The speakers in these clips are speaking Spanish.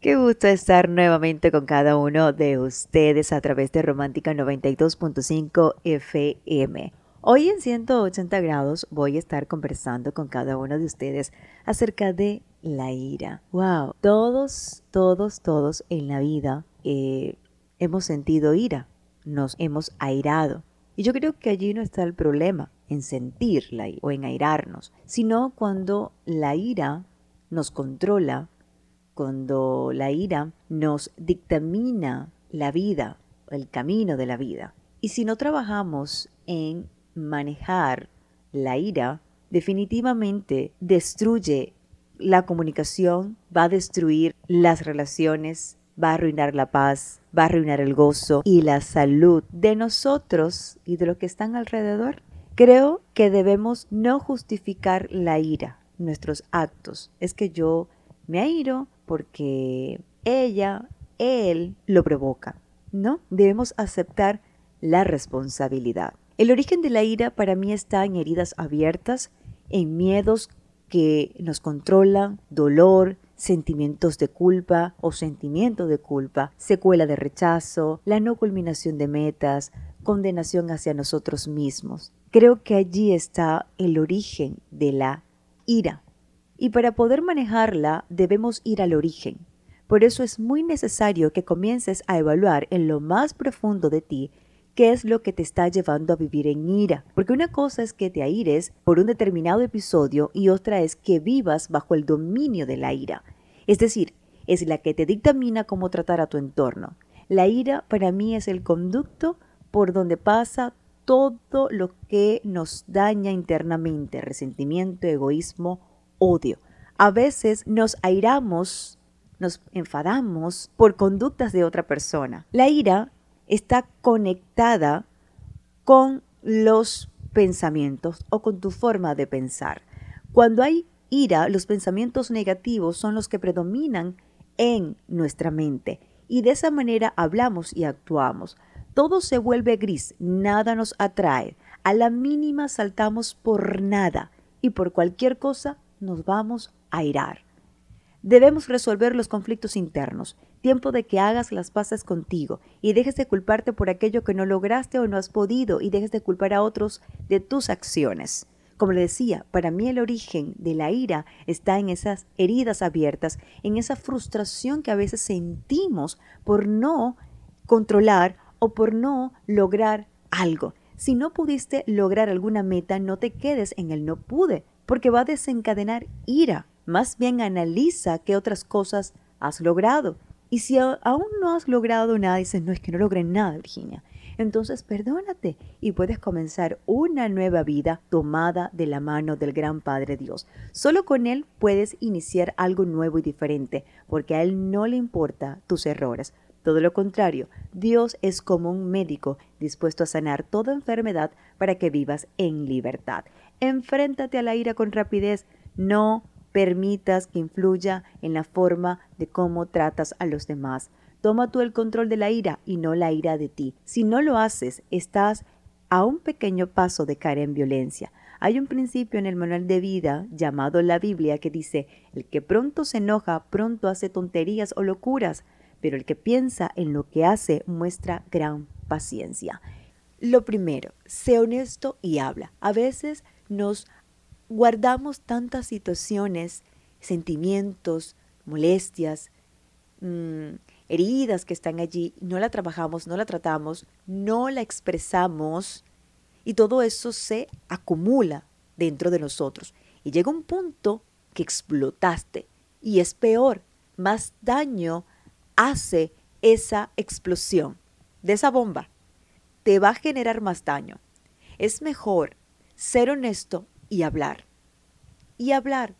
Qué gusto estar nuevamente con cada uno de ustedes a través de Romántica 92.5 FM. Hoy en 180 grados voy a estar conversando con cada uno de ustedes acerca de la ira. Wow, todos, todos, todos en la vida eh, hemos sentido ira, nos hemos airado. Y yo creo que allí no está el problema en sentirla o en airarnos, sino cuando la ira nos controla, cuando la ira nos dictamina la vida, el camino de la vida. Y si no trabajamos en manejar la ira, definitivamente destruye la comunicación, va a destruir las relaciones, va a arruinar la paz, va a arruinar el gozo y la salud de nosotros y de los que están alrededor. Creo que debemos no justificar la ira, nuestros actos. Es que yo me airo porque ella, él lo provoca. No, debemos aceptar la responsabilidad. El origen de la ira para mí está en heridas abiertas, en miedos que nos controlan, dolor, sentimientos de culpa o sentimiento de culpa, secuela de rechazo, la no culminación de metas, condenación hacia nosotros mismos. Creo que allí está el origen de la ira. Y para poder manejarla debemos ir al origen. Por eso es muy necesario que comiences a evaluar en lo más profundo de ti qué es lo que te está llevando a vivir en ira. Porque una cosa es que te aires por un determinado episodio y otra es que vivas bajo el dominio de la ira. Es decir, es la que te dictamina cómo tratar a tu entorno. La ira para mí es el conducto por donde pasa todo lo que nos daña internamente, resentimiento, egoísmo, odio. A veces nos airamos, nos enfadamos por conductas de otra persona. La ira está conectada con los pensamientos o con tu forma de pensar. Cuando hay ira, los pensamientos negativos son los que predominan en nuestra mente y de esa manera hablamos y actuamos. Todo se vuelve gris, nada nos atrae. A la mínima saltamos por nada y por cualquier cosa nos vamos a irar. Debemos resolver los conflictos internos Tiempo de que hagas las paces contigo y dejes de culparte por aquello que no lograste o no has podido y dejes de culpar a otros de tus acciones. Como le decía, para mí el origen de la ira está en esas heridas abiertas, en esa frustración que a veces sentimos por no controlar o por no lograr algo. Si no pudiste lograr alguna meta, no te quedes en el no pude, porque va a desencadenar ira. Más bien analiza qué otras cosas has logrado y si aún no has logrado nada, dices, no es que no logré nada, Virginia. Entonces perdónate y puedes comenzar una nueva vida tomada de la mano del gran Padre Dios. Solo con Él puedes iniciar algo nuevo y diferente, porque a Él no le importa tus errores. Todo lo contrario, Dios es como un médico dispuesto a sanar toda enfermedad para que vivas en libertad. Enfréntate a la ira con rapidez, no permitas que influya en la forma de cómo tratas a los demás. Toma tú el control de la ira y no la ira de ti. Si no lo haces, estás a un pequeño paso de caer en violencia. Hay un principio en el manual de vida llamado la Biblia que dice, el que pronto se enoja, pronto hace tonterías o locuras, pero el que piensa en lo que hace muestra gran paciencia. Lo primero, sé honesto y habla. A veces nos guardamos tantas situaciones, sentimientos, molestias, mm, heridas que están allí, no la trabajamos, no la tratamos, no la expresamos y todo eso se acumula dentro de nosotros. Y llega un punto que explotaste y es peor, más daño hace esa explosión de esa bomba. Te va a generar más daño. Es mejor ser honesto y hablar. Y hablar.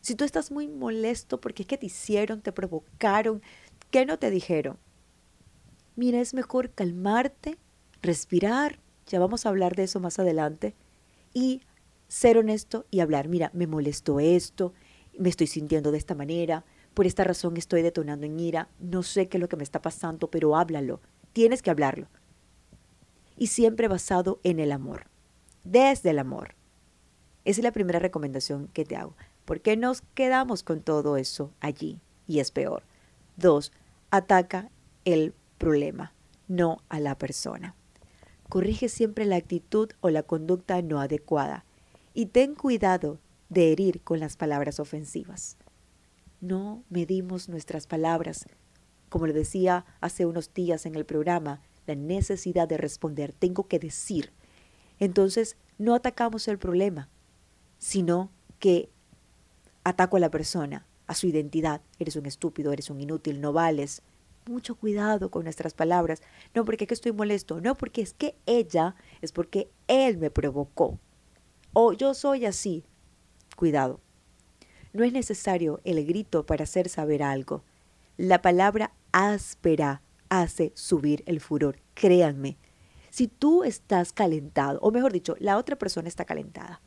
Si tú estás muy molesto porque es que te hicieron, te provocaron, ¿qué no te dijeron? Mira, es mejor calmarte, respirar, ya vamos a hablar de eso más adelante, y ser honesto y hablar, mira, me molestó esto, me estoy sintiendo de esta manera, por esta razón estoy detonando en ira, no sé qué es lo que me está pasando, pero háblalo, tienes que hablarlo. Y siempre basado en el amor, desde el amor. Esa es la primera recomendación que te hago. ¿Por qué nos quedamos con todo eso allí? Y es peor. Dos, ataca el problema, no a la persona. Corrige siempre la actitud o la conducta no adecuada y ten cuidado de herir con las palabras ofensivas. No medimos nuestras palabras. Como le decía hace unos días en el programa, la necesidad de responder, tengo que decir. Entonces, no atacamos el problema, sino que ataco a la persona, a su identidad. Eres un estúpido, eres un inútil, no vales. Mucho cuidado con nuestras palabras. No porque que estoy molesto, no porque es que ella, es porque él me provocó. O yo soy así. Cuidado. No es necesario el grito para hacer saber algo. La palabra áspera hace subir el furor. Créanme, si tú estás calentado, o mejor dicho, la otra persona está calentada,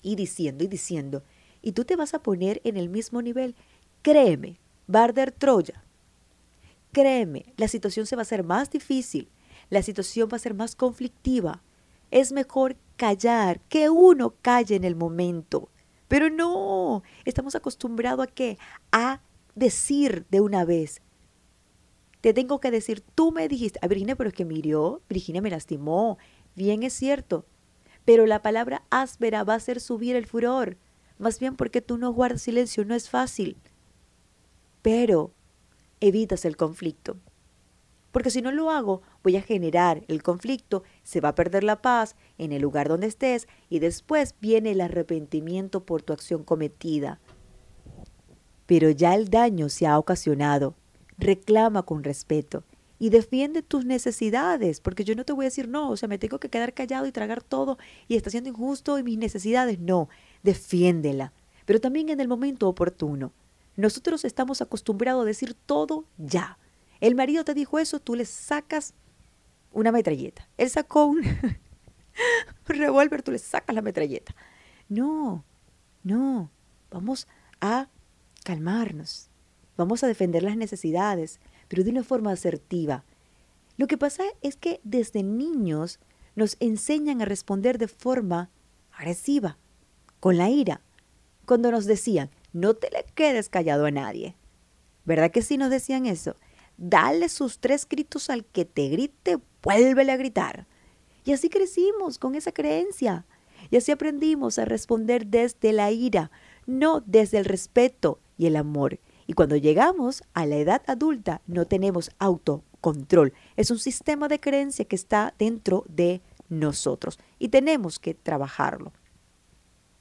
y diciendo y diciendo, y tú te vas a poner en el mismo nivel, créeme, Barder Troya. Créeme, la situación se va a hacer más difícil, la situación va a ser más conflictiva. Es mejor callar, que uno calle en el momento. Pero no, estamos acostumbrados a qué? A decir de una vez. Te tengo que decir, tú me dijiste, a Virginia, pero es que mirió, Virginia me lastimó. Bien es cierto, pero la palabra áspera va a hacer subir el furor. Más bien porque tú no guardas silencio, no es fácil. Pero evitas el conflicto. Porque si no lo hago, voy a generar el conflicto, se va a perder la paz en el lugar donde estés y después viene el arrepentimiento por tu acción cometida. Pero ya el daño se ha ocasionado. Reclama con respeto y defiende tus necesidades, porque yo no te voy a decir no, o sea, me tengo que quedar callado y tragar todo y está siendo injusto y mis necesidades, no, defiéndela, pero también en el momento oportuno. Nosotros estamos acostumbrados a decir todo ya. El marido te dijo eso, tú le sacas una metralleta. Él sacó un, revólver, tú le sacas la metralleta. No, no, vamos a calmarnos, vamos a defender las necesidades, pero de una forma asertiva. Lo que pasa es que desde niños nos enseñan a responder de forma agresiva, con la ira, cuando nos decían, no te le quedes callado a nadie. ¿Verdad que sí nos decían eso? Dale sus tres gritos al que te grite, vuélvele a gritar. Y así crecimos con esa creencia. Y así aprendimos a responder desde la ira, no desde el respeto y el amor. Y cuando llegamos a la edad adulta no tenemos autocontrol. Es un sistema de creencia que está dentro de nosotros y tenemos que trabajarlo.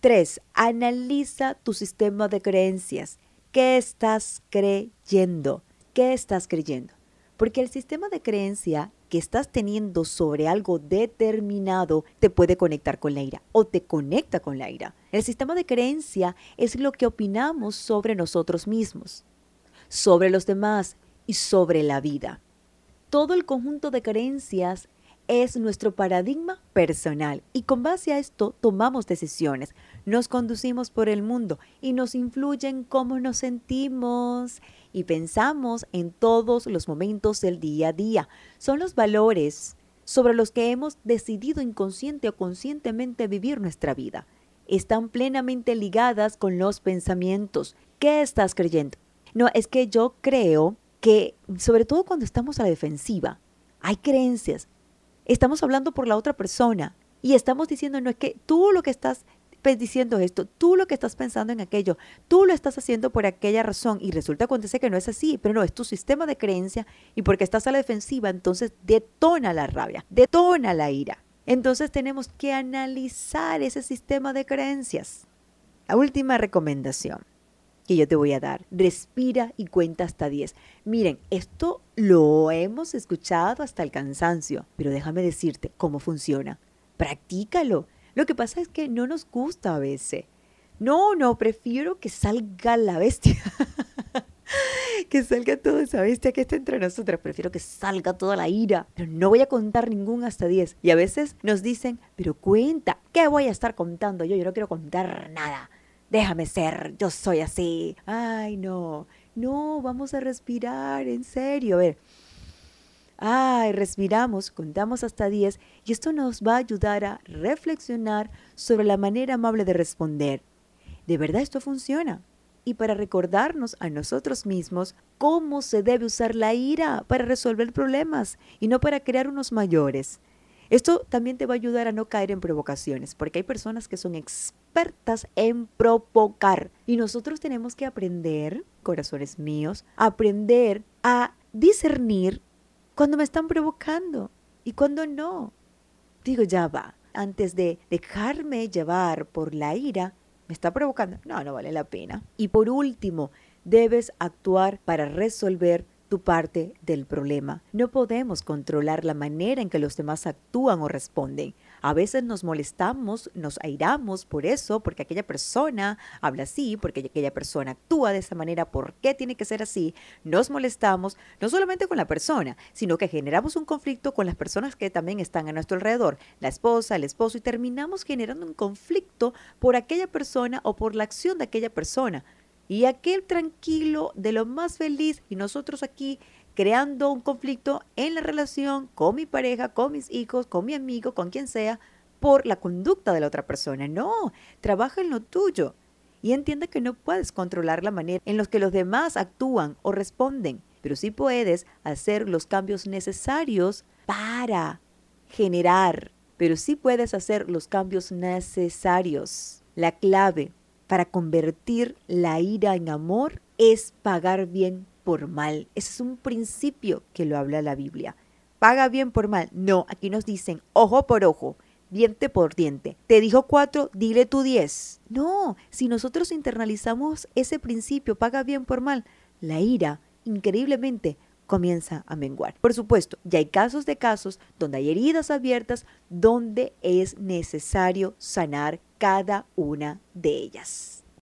3. Analiza tu sistema de creencias. ¿Qué estás creyendo? ¿Qué estás creyendo? Porque el sistema de creencia que estás teniendo sobre algo determinado te puede conectar con la ira o te conecta con la ira. El sistema de creencia es lo que opinamos sobre nosotros mismos, sobre los demás y sobre la vida. Todo el conjunto de creencias es nuestro paradigma personal y con base a esto tomamos decisiones, nos conducimos por el mundo y nos influyen cómo nos sentimos y pensamos en todos los momentos del día a día. Son los valores sobre los que hemos decidido inconsciente o conscientemente vivir nuestra vida. Están plenamente ligadas con los pensamientos. ¿Qué estás creyendo? No, es que yo creo que, sobre todo cuando estamos a la defensiva, hay creencias. Estamos hablando por la otra persona y estamos diciendo, no es que tú lo que estás diciendo esto, tú lo que estás pensando en aquello, tú lo estás haciendo por aquella razón y resulta acontece que no es así, pero no, es tu sistema de creencia y porque estás a la defensiva, entonces detona la rabia, detona la ira. Entonces tenemos que analizar ese sistema de creencias. La última recomendación yo te voy a dar, respira y cuenta hasta 10. Miren, esto lo hemos escuchado hasta el cansancio, pero déjame decirte cómo funciona. Practícalo. Lo que pasa es que no nos gusta a veces. No, no, prefiero que salga la bestia. que salga toda esa bestia que está entre nosotras. Prefiero que salga toda la ira. Pero no voy a contar ningún hasta 10. Y a veces nos dicen, pero cuenta, ¿qué voy a estar contando yo? Yo no quiero contar nada. Déjame ser, yo soy así. Ay, no, no, vamos a respirar, en serio. A ver, Ay, respiramos, contamos hasta 10 y esto nos va a ayudar a reflexionar sobre la manera amable de responder. ¿De verdad esto funciona? y para recordarnos a nosotros mismos cómo se debe usar la ira para resolver problemas y no para crear unos mayores. Esto también te va a ayudar a no caer en provocaciones, porque hay personas que son expertas en provocar y nosotros tenemos que aprender, corazones míos, aprender a discernir cuando me están provocando y cuando no. Digo, ya va, antes de dejarme llevar por la ira, me está provocando. No, no vale la pena. Y por último, debes actuar para resolver tu parte del problema. No podemos controlar la manera en que los demás actúan o responden. A veces nos molestamos, nos airamos por eso, porque aquella persona habla así, porque aquella persona actúa de esa manera, ¿por qué tiene que ser así? Nos molestamos no solamente con la persona, sino que generamos un conflicto con las personas que también están a nuestro alrededor, la esposa, el esposo, y terminamos generando un conflicto por aquella persona o por la acción de aquella persona. Y aquel tranquilo, de lo más feliz, y nosotros aquí creando un conflicto en la relación con mi pareja, con mis hijos, con mi amigo, con quien sea, por la conducta de la otra persona. No, trabaja en lo tuyo y entiende que no puedes controlar la manera en la que los demás actúan o responden, pero sí puedes hacer los cambios necesarios para generar, pero sí puedes hacer los cambios necesarios. La clave para convertir la ira en amor es pagar bien por mal. Ese es un principio que lo habla la Biblia. Paga bien por mal. No, aquí nos dicen ojo por ojo, diente por diente. Te dijo cuatro, dile tú diez. No, si nosotros internalizamos ese principio, paga bien por mal, la ira, increíblemente, comienza a menguar. Por supuesto, ya hay casos de casos donde hay heridas abiertas donde es necesario sanar cada una de ellas.